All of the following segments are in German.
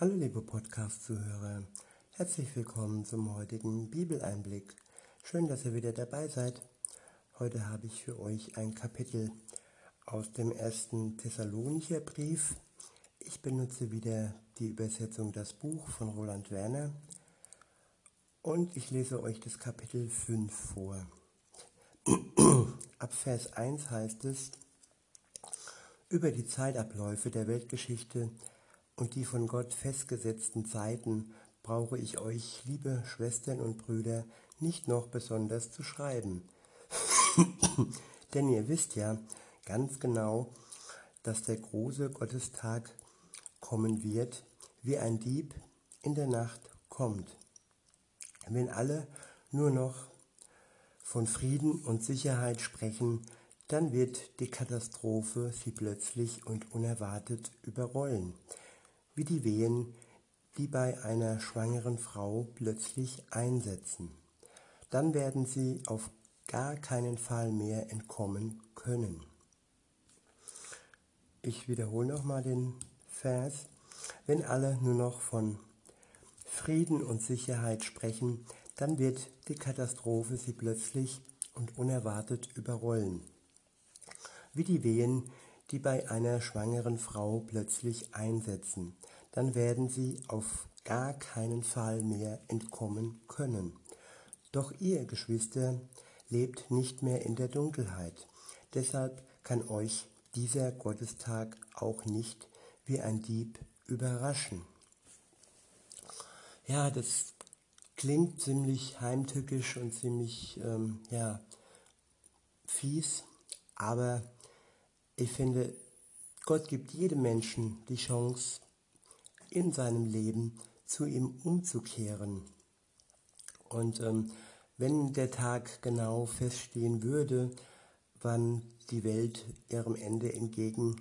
Hallo liebe Podcast-Zuhörer, herzlich willkommen zum heutigen Bibeleinblick. Schön, dass ihr wieder dabei seid. Heute habe ich für euch ein Kapitel aus dem ersten Thessalonicher Brief. Ich benutze wieder die Übersetzung Das Buch von Roland Werner und ich lese euch das Kapitel 5 vor. Ab Vers 1 heißt es, über die Zeitabläufe der Weltgeschichte und die von Gott festgesetzten Zeiten brauche ich euch, liebe Schwestern und Brüder, nicht noch besonders zu schreiben. Denn ihr wisst ja ganz genau, dass der große Gottestag kommen wird, wie ein Dieb in der Nacht kommt. Wenn alle nur noch von Frieden und Sicherheit sprechen, dann wird die Katastrophe sie plötzlich und unerwartet überrollen wie die Wehen, die bei einer schwangeren Frau plötzlich einsetzen. Dann werden sie auf gar keinen Fall mehr entkommen können. Ich wiederhole nochmal den Vers. Wenn alle nur noch von Frieden und Sicherheit sprechen, dann wird die Katastrophe sie plötzlich und unerwartet überrollen. Wie die Wehen, die bei einer schwangeren Frau plötzlich einsetzen dann werden sie auf gar keinen Fall mehr entkommen können. Doch ihr, Geschwister, lebt nicht mehr in der Dunkelheit. Deshalb kann euch dieser Gottestag auch nicht wie ein Dieb überraschen. Ja, das klingt ziemlich heimtückisch und ziemlich ähm, ja, fies, aber ich finde, Gott gibt jedem Menschen die Chance, in seinem Leben zu ihm umzukehren. Und ähm, wenn der Tag genau feststehen würde, wann die Welt ihrem Ende entgegentritt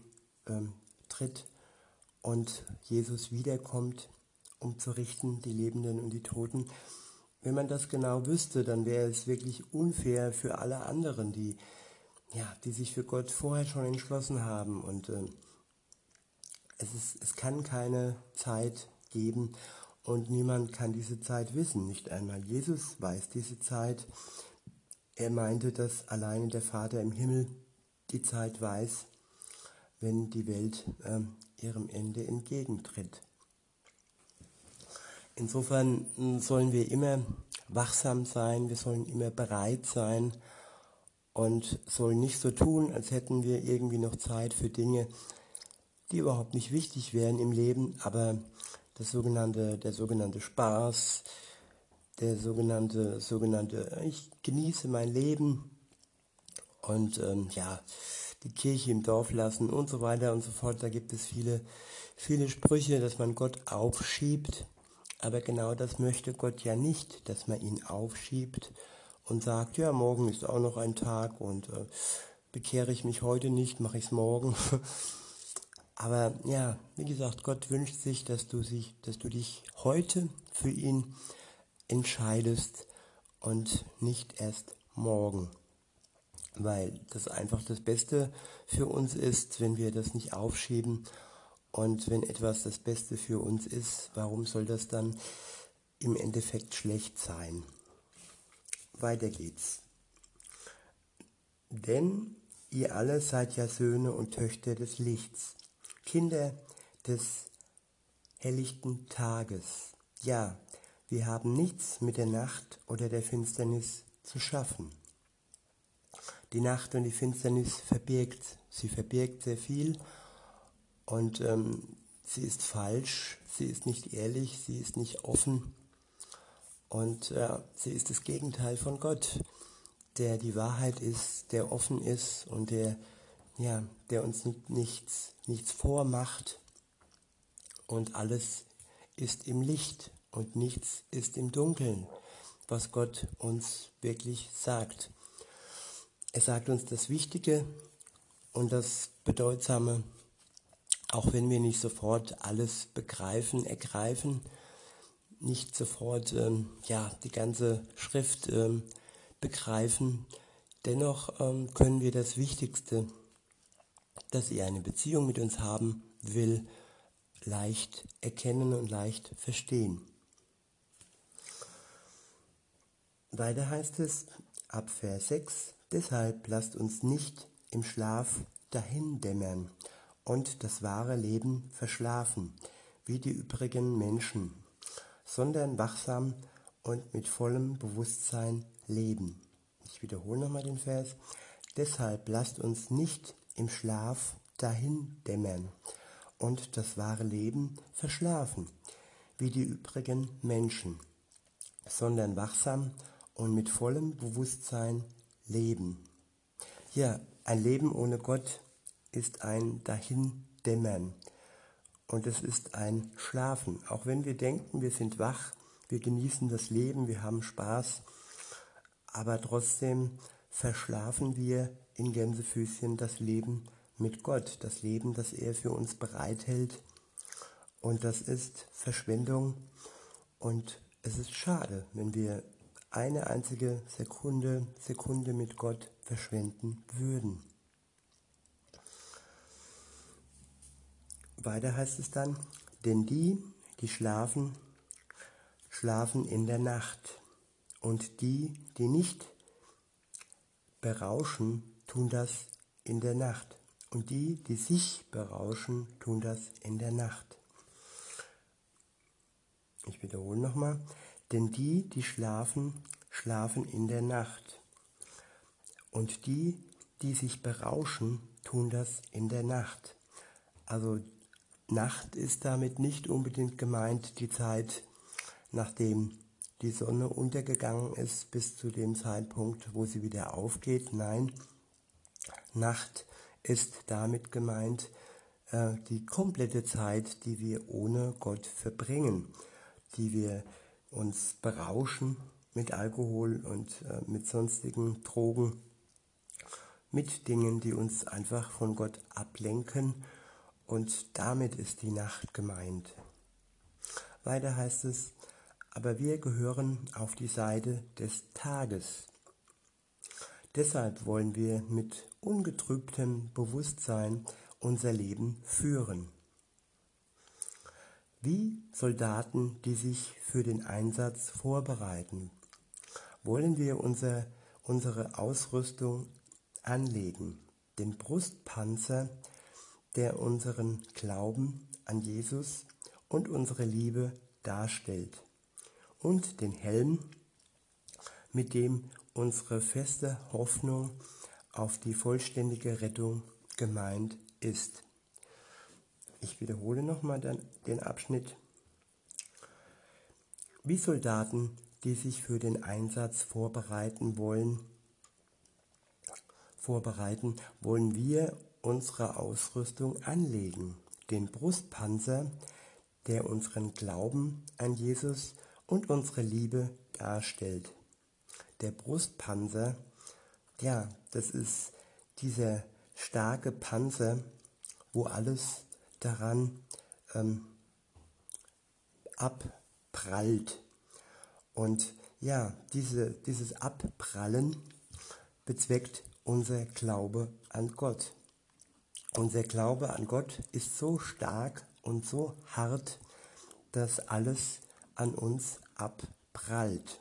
ähm, und Jesus wiederkommt, um zu richten, die Lebenden und die Toten, wenn man das genau wüsste, dann wäre es wirklich unfair für alle anderen, die, ja, die sich für Gott vorher schon entschlossen haben und äh, es, ist, es kann keine Zeit geben und niemand kann diese Zeit wissen. Nicht einmal Jesus weiß diese Zeit. Er meinte, dass alleine der Vater im Himmel die Zeit weiß, wenn die Welt äh, ihrem Ende entgegentritt. Insofern hm, sollen wir immer wachsam sein, wir sollen immer bereit sein und sollen nicht so tun, als hätten wir irgendwie noch Zeit für Dinge, die überhaupt nicht wichtig wären im Leben, aber das sogenannte, der sogenannte Spaß, der sogenannte, sogenannte, ich genieße mein Leben und ähm, ja, die Kirche im Dorf lassen und so weiter und so fort. Da gibt es viele, viele Sprüche, dass man Gott aufschiebt. Aber genau das möchte Gott ja nicht, dass man ihn aufschiebt und sagt, ja, morgen ist auch noch ein Tag und äh, bekehre ich mich heute nicht, mache ich es morgen. Aber ja, wie gesagt, Gott wünscht sich, dass du, sich, dass du dich heute für ihn entscheidest und nicht erst morgen. Weil das einfach das Beste für uns ist, wenn wir das nicht aufschieben. Und wenn etwas das Beste für uns ist, warum soll das dann im Endeffekt schlecht sein? Weiter geht's. Denn ihr alle seid ja Söhne und Töchter des Lichts Kinder des helllichten Tages. Ja, wir haben nichts mit der Nacht oder der Finsternis zu schaffen. Die Nacht und die Finsternis verbirgt, sie verbirgt sehr viel und ähm, sie ist falsch, sie ist nicht ehrlich, sie ist nicht offen und äh, sie ist das Gegenteil von Gott, der die Wahrheit ist, der offen ist und der ja, der uns nichts, nichts vormacht und alles ist im Licht und nichts ist im Dunkeln, was Gott uns wirklich sagt. Er sagt uns das Wichtige und das Bedeutsame, auch wenn wir nicht sofort alles begreifen, ergreifen, nicht sofort ähm, ja, die ganze Schrift ähm, begreifen, dennoch ähm, können wir das Wichtigste dass er eine Beziehung mit uns haben will, leicht erkennen und leicht verstehen. Weiter heißt es ab Vers 6, deshalb lasst uns nicht im Schlaf dahindämmern und das wahre Leben verschlafen, wie die übrigen Menschen, sondern wachsam und mit vollem Bewusstsein leben. Ich wiederhole nochmal den Vers. Deshalb lasst uns nicht im Schlaf dahin dämmern und das wahre Leben verschlafen, wie die übrigen Menschen, sondern wachsam und mit vollem Bewusstsein leben. Ja, ein Leben ohne Gott ist ein Dahindämmern und es ist ein Schlafen. Auch wenn wir denken, wir sind wach, wir genießen das Leben, wir haben Spaß, aber trotzdem verschlafen wir in Gänsefüßchen das Leben mit Gott, das Leben, das er für uns bereithält. Und das ist Verschwendung und es ist schade, wenn wir eine einzige Sekunde, Sekunde mit Gott verschwenden würden. Weiter heißt es dann, denn die, die schlafen, schlafen in der Nacht, und die, die nicht berauschen, tun das in der Nacht, und die, die sich berauschen, tun das in der Nacht. Ich wiederhole nochmal, denn die, die schlafen, schlafen in der Nacht, und die, die sich berauschen, tun das in der Nacht. Also Nacht ist damit nicht unbedingt gemeint die Zeit, nachdem die Sonne untergegangen ist bis zu dem Zeitpunkt, wo sie wieder aufgeht. Nein, Nacht ist damit gemeint äh, die komplette Zeit, die wir ohne Gott verbringen, die wir uns berauschen mit Alkohol und äh, mit sonstigen Drogen, mit Dingen, die uns einfach von Gott ablenken und damit ist die Nacht gemeint. Weiter heißt es, aber wir gehören auf die Seite des Tages. Deshalb wollen wir mit ungetrübtem Bewusstsein unser Leben führen. Wie Soldaten, die sich für den Einsatz vorbereiten, wollen wir unser, unsere Ausrüstung anlegen, den Brustpanzer, der unseren Glauben an Jesus und unsere Liebe darstellt und den Helm, mit dem unsere feste Hoffnung auf die vollständige Rettung gemeint ist. Ich wiederhole nochmal den Abschnitt. Wie Soldaten, die sich für den Einsatz vorbereiten wollen, vorbereiten, wollen wir unsere Ausrüstung anlegen, den Brustpanzer, der unseren Glauben an Jesus und unsere Liebe darstellt. Der Brustpanzer, ja, das ist dieser starke Panzer, wo alles daran ähm, abprallt. Und ja, diese, dieses Abprallen bezweckt unser Glaube an Gott. Unser Glaube an Gott ist so stark und so hart, dass alles an uns abprallt.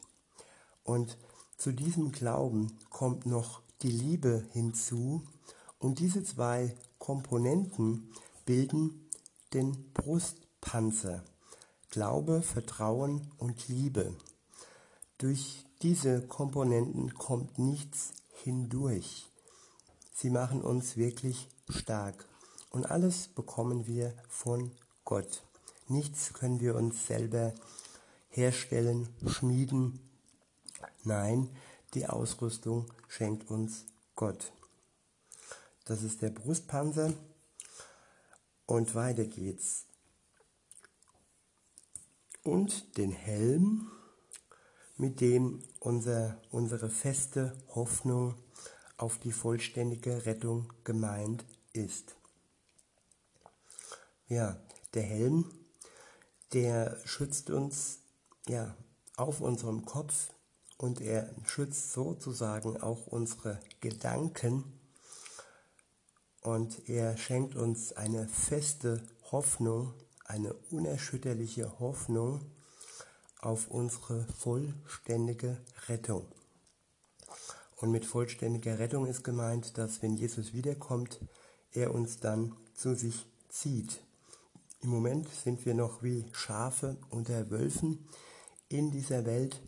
Und zu diesem Glauben kommt noch die Liebe hinzu und diese zwei Komponenten bilden den Brustpanzer. Glaube, Vertrauen und Liebe. Durch diese Komponenten kommt nichts hindurch. Sie machen uns wirklich stark. Und alles bekommen wir von Gott. Nichts können wir uns selber herstellen, schmieden. Nein, die Ausrüstung schenkt uns Gott. Das ist der Brustpanzer. Und weiter geht's. Und den Helm, mit dem unser, unsere feste Hoffnung auf die vollständige Rettung gemeint ist. Ja, der Helm, der schützt uns ja auf unserem Kopf und er schützt sozusagen auch unsere Gedanken und er schenkt uns eine feste Hoffnung, eine unerschütterliche Hoffnung auf unsere vollständige Rettung. Und mit vollständiger Rettung ist gemeint, dass wenn Jesus wiederkommt, er uns dann zu sich zieht. Im Moment sind wir noch wie Schafe unter Wölfen in dieser Welt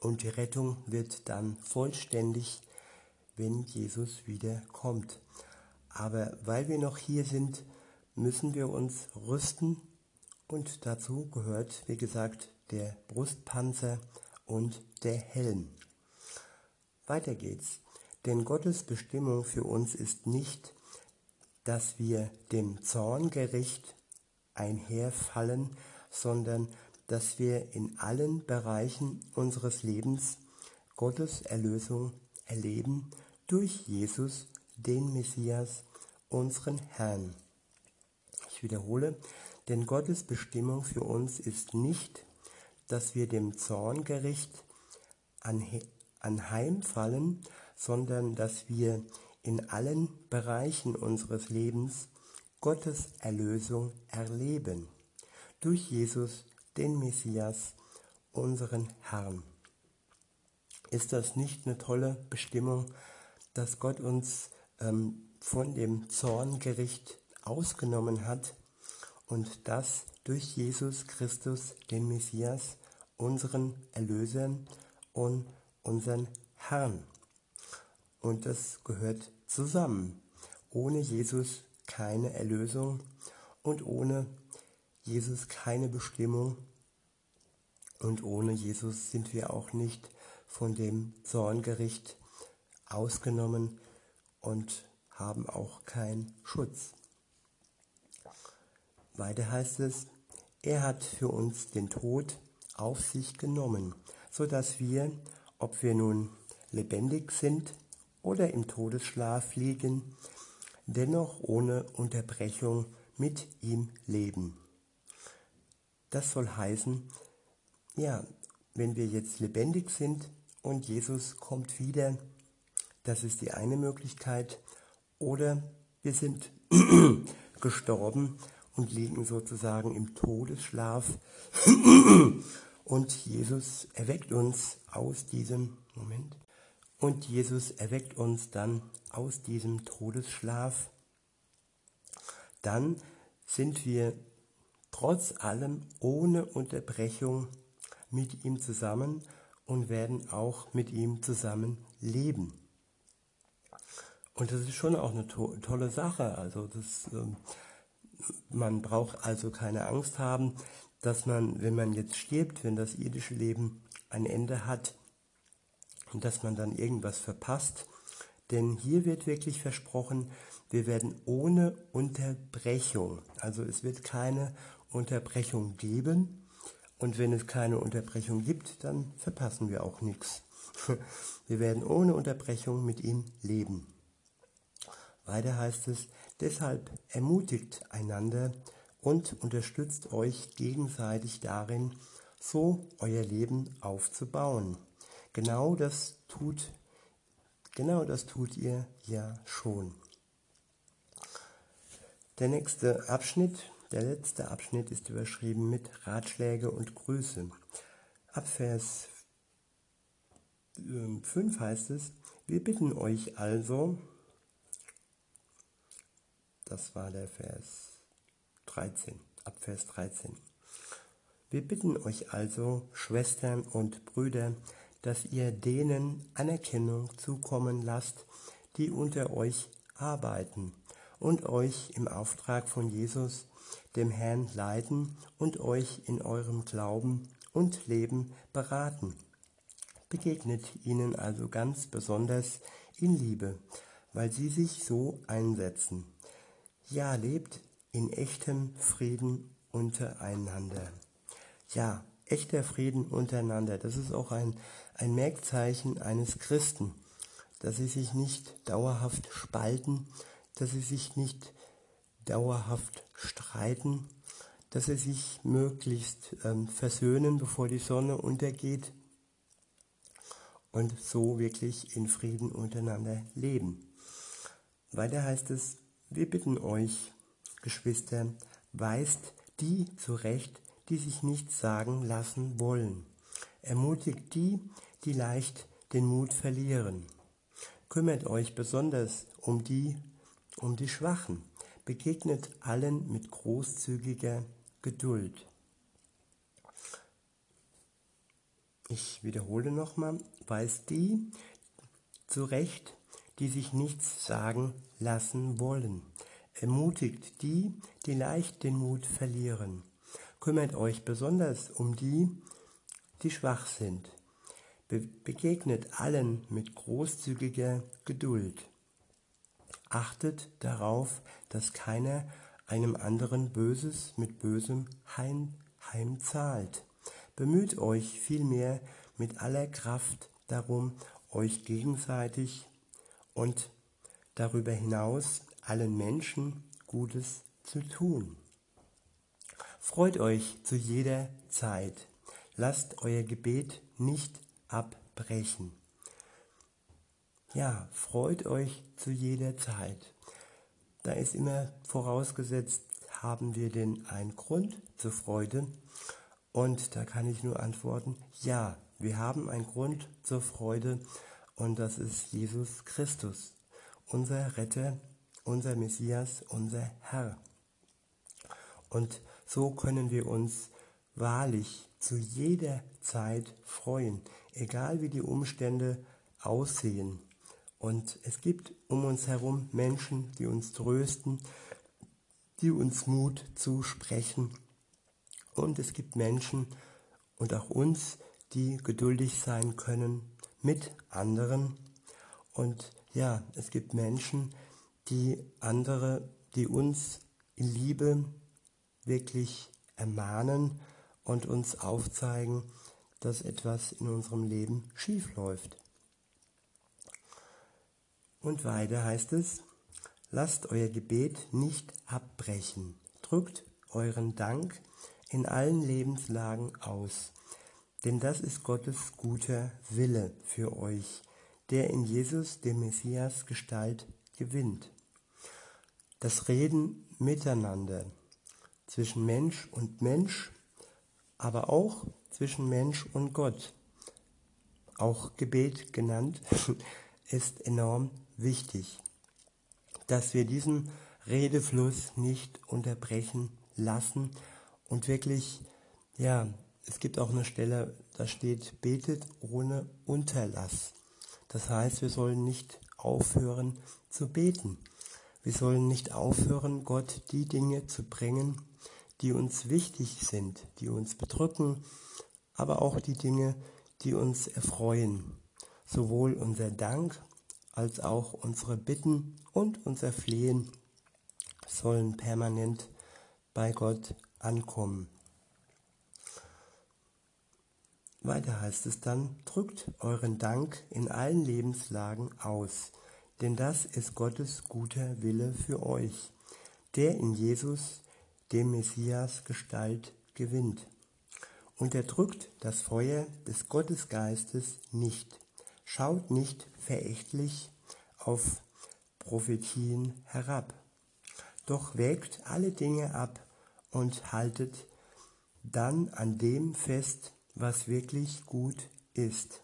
und die Rettung wird dann vollständig, wenn Jesus wiederkommt. Aber weil wir noch hier sind, müssen wir uns rüsten und dazu gehört, wie gesagt, der Brustpanzer und der Helm. Weiter geht's. Denn Gottes Bestimmung für uns ist nicht, dass wir dem Zorngericht einherfallen, sondern dass wir in allen Bereichen unseres Lebens Gottes Erlösung erleben durch Jesus, den Messias, unseren Herrn. Ich wiederhole, denn Gottes Bestimmung für uns ist nicht, dass wir dem Zorngericht anheimfallen, sondern dass wir in allen Bereichen unseres Lebens Gottes Erlösung erleben. Durch Jesus, den Messias, unseren Herrn. Ist das nicht eine tolle Bestimmung, dass Gott uns ähm, von dem Zorngericht ausgenommen hat und das durch Jesus Christus, den Messias, unseren Erlöser und unseren Herrn. Und das gehört zusammen. Ohne Jesus keine Erlösung und ohne Jesus keine Bestimmung. Und ohne Jesus sind wir auch nicht von dem Zorngericht ausgenommen und haben auch keinen Schutz. Weiter heißt es, er hat für uns den Tod auf sich genommen, so dass wir, ob wir nun lebendig sind oder im Todesschlaf liegen, dennoch ohne Unterbrechung mit ihm leben. Das soll heißen, ja, wenn wir jetzt lebendig sind und Jesus kommt wieder, das ist die eine Möglichkeit, oder wir sind gestorben und liegen sozusagen im Todesschlaf und Jesus erweckt uns aus diesem Moment und Jesus erweckt uns dann aus diesem Todesschlaf, dann sind wir trotz allem ohne Unterbrechung mit ihm zusammen und werden auch mit ihm zusammen leben. Und das ist schon auch eine to tolle Sache. Also das, äh, man braucht also keine Angst haben, dass man, wenn man jetzt stirbt, wenn das irdische Leben ein Ende hat, und dass man dann irgendwas verpasst. Denn hier wird wirklich versprochen, wir werden ohne Unterbrechung, also es wird keine Unterbrechung geben. Und wenn es keine Unterbrechung gibt, dann verpassen wir auch nichts. Wir werden ohne Unterbrechung mit ihm leben. Weiter heißt es, deshalb ermutigt einander und unterstützt euch gegenseitig darin, so euer Leben aufzubauen. Genau das tut, genau das tut ihr ja schon. Der nächste Abschnitt, der letzte Abschnitt ist überschrieben mit Ratschläge und Grüße. Ab Vers 5 ähm, heißt es, wir bitten euch also, das war der Vers 13, ab Vers 13. Wir bitten euch also, Schwestern und Brüder, dass ihr denen Anerkennung zukommen lasst, die unter euch arbeiten und euch im Auftrag von Jesus, dem Herrn, leiten und euch in eurem Glauben und Leben beraten. Begegnet ihnen also ganz besonders in Liebe, weil sie sich so einsetzen. Ja, lebt in echtem Frieden untereinander. Ja, echter Frieden untereinander. Das ist auch ein, ein Merkzeichen eines Christen, dass sie sich nicht dauerhaft spalten, dass sie sich nicht dauerhaft streiten, dass sie sich möglichst ähm, versöhnen, bevor die Sonne untergeht und so wirklich in Frieden untereinander leben. Weiter heißt es, wir bitten euch, Geschwister, weist die zurecht, die sich nichts sagen lassen wollen. Ermutigt die, die leicht den Mut verlieren. Kümmert euch besonders um die, um die Schwachen. Begegnet allen mit großzügiger Geduld. Ich wiederhole nochmal, weist die zurecht, die sich nichts sagen lassen wollen. Ermutigt die, die leicht den Mut verlieren. Kümmert euch besonders um die, die schwach sind. Be begegnet allen mit großzügiger Geduld. Achtet darauf, dass keiner einem anderen Böses mit Bösem heim, heimzahlt. Bemüht euch vielmehr mit aller Kraft darum, euch gegenseitig und darüber hinaus allen Menschen Gutes zu tun. Freut euch zu jeder Zeit. Lasst euer Gebet nicht abbrechen. Ja, freut euch zu jeder Zeit. Da ist immer vorausgesetzt, haben wir denn einen Grund zur Freude und da kann ich nur antworten, ja, wir haben einen Grund zur Freude und das ist Jesus Christus, unser Retter, unser Messias, unser Herr. Und so können wir uns wahrlich zu jeder Zeit freuen, egal wie die Umstände aussehen. Und es gibt um uns herum Menschen, die uns trösten, die uns Mut zusprechen und es gibt Menschen und auch uns, die geduldig sein können mit anderen. Und ja, es gibt Menschen, die andere, die uns in Liebe wirklich ermahnen und uns aufzeigen, dass etwas in unserem Leben schief läuft. Und weiter heißt es, lasst euer Gebet nicht abbrechen, drückt euren Dank in allen Lebenslagen aus. Denn das ist Gottes guter Wille für euch, der in Jesus, dem Messias, Gestalt gewinnt. Das Reden miteinander zwischen Mensch und Mensch, aber auch zwischen Mensch und Gott, auch Gebet genannt, ist enorm wichtig, dass wir diesen Redefluss nicht unterbrechen lassen, und wirklich, ja, es gibt auch eine Stelle, da steht, betet ohne Unterlass. Das heißt, wir sollen nicht aufhören zu beten. Wir sollen nicht aufhören, Gott die Dinge zu bringen, die uns wichtig sind, die uns bedrücken, aber auch die Dinge, die uns erfreuen. Sowohl unser Dank als auch unsere Bitten und unser Flehen sollen permanent bei Gott ankommen. Weiter heißt es dann, drückt euren Dank in allen Lebenslagen aus, denn das ist Gottes guter Wille für euch, der in Jesus, dem Messias Gestalt gewinnt. Und er drückt das Feuer des Gottesgeistes nicht, schaut nicht verächtlich auf Prophetien herab, doch wägt alle Dinge ab und haltet dann an dem fest, was wirklich gut ist.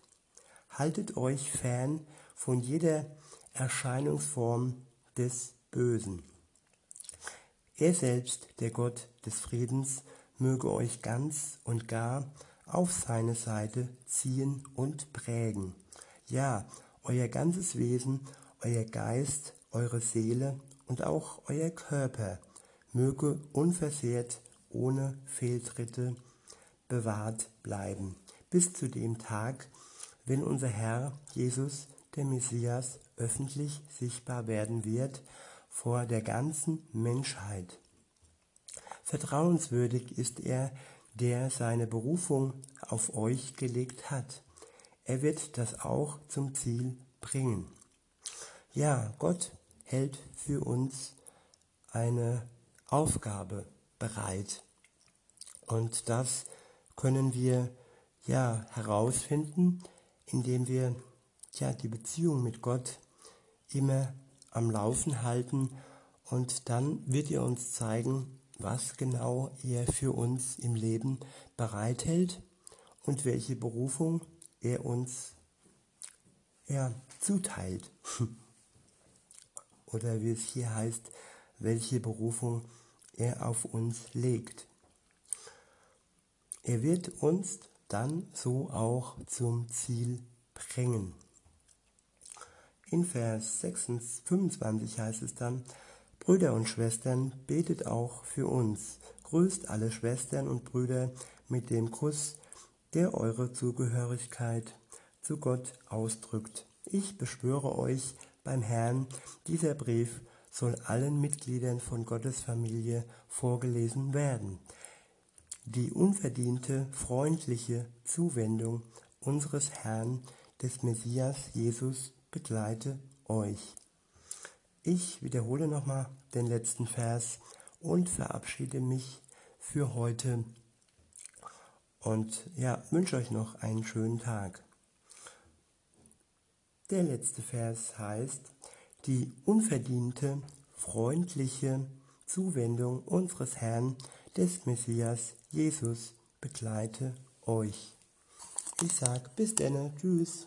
Haltet euch fern von jeder Erscheinungsform des Bösen. Er selbst, der Gott des Friedens, möge euch ganz und gar auf seine Seite ziehen und prägen. Ja, euer ganzes Wesen, euer Geist, eure Seele und auch euer Körper möge unversehrt ohne Fehltritte bewahrt bleiben, bis zu dem Tag, wenn unser Herr Jesus, der Messias, öffentlich sichtbar werden wird vor der ganzen Menschheit. Vertrauenswürdig ist er, der seine Berufung auf euch gelegt hat. Er wird das auch zum Ziel bringen. Ja, Gott hält für uns eine Aufgabe bereit. Und das können wir ja herausfinden, indem wir ja die Beziehung mit Gott immer am Laufen halten und dann wird er uns zeigen, was genau er für uns im Leben bereithält und welche Berufung er uns ja, zuteilt. Oder wie es hier heißt, welche Berufung er auf uns legt. Er wird uns dann so auch zum Ziel bringen. In Vers 26, 25 heißt es dann, Brüder und Schwestern, betet auch für uns, grüßt alle Schwestern und Brüder mit dem Kuss, der eure Zugehörigkeit zu Gott ausdrückt. Ich beschwöre euch beim Herrn, dieser Brief soll allen Mitgliedern von Gottes Familie vorgelesen werden. Die unverdiente, freundliche Zuwendung unseres Herrn, des Messias Jesus, begleite euch. Ich wiederhole nochmal den letzten Vers und verabschiede mich für heute und ja, wünsche euch noch einen schönen Tag. Der letzte Vers heißt, die unverdiente, freundliche Zuwendung unseres Herrn, des Messias Jesus, begleite euch. Ich sage bis denne, tschüss.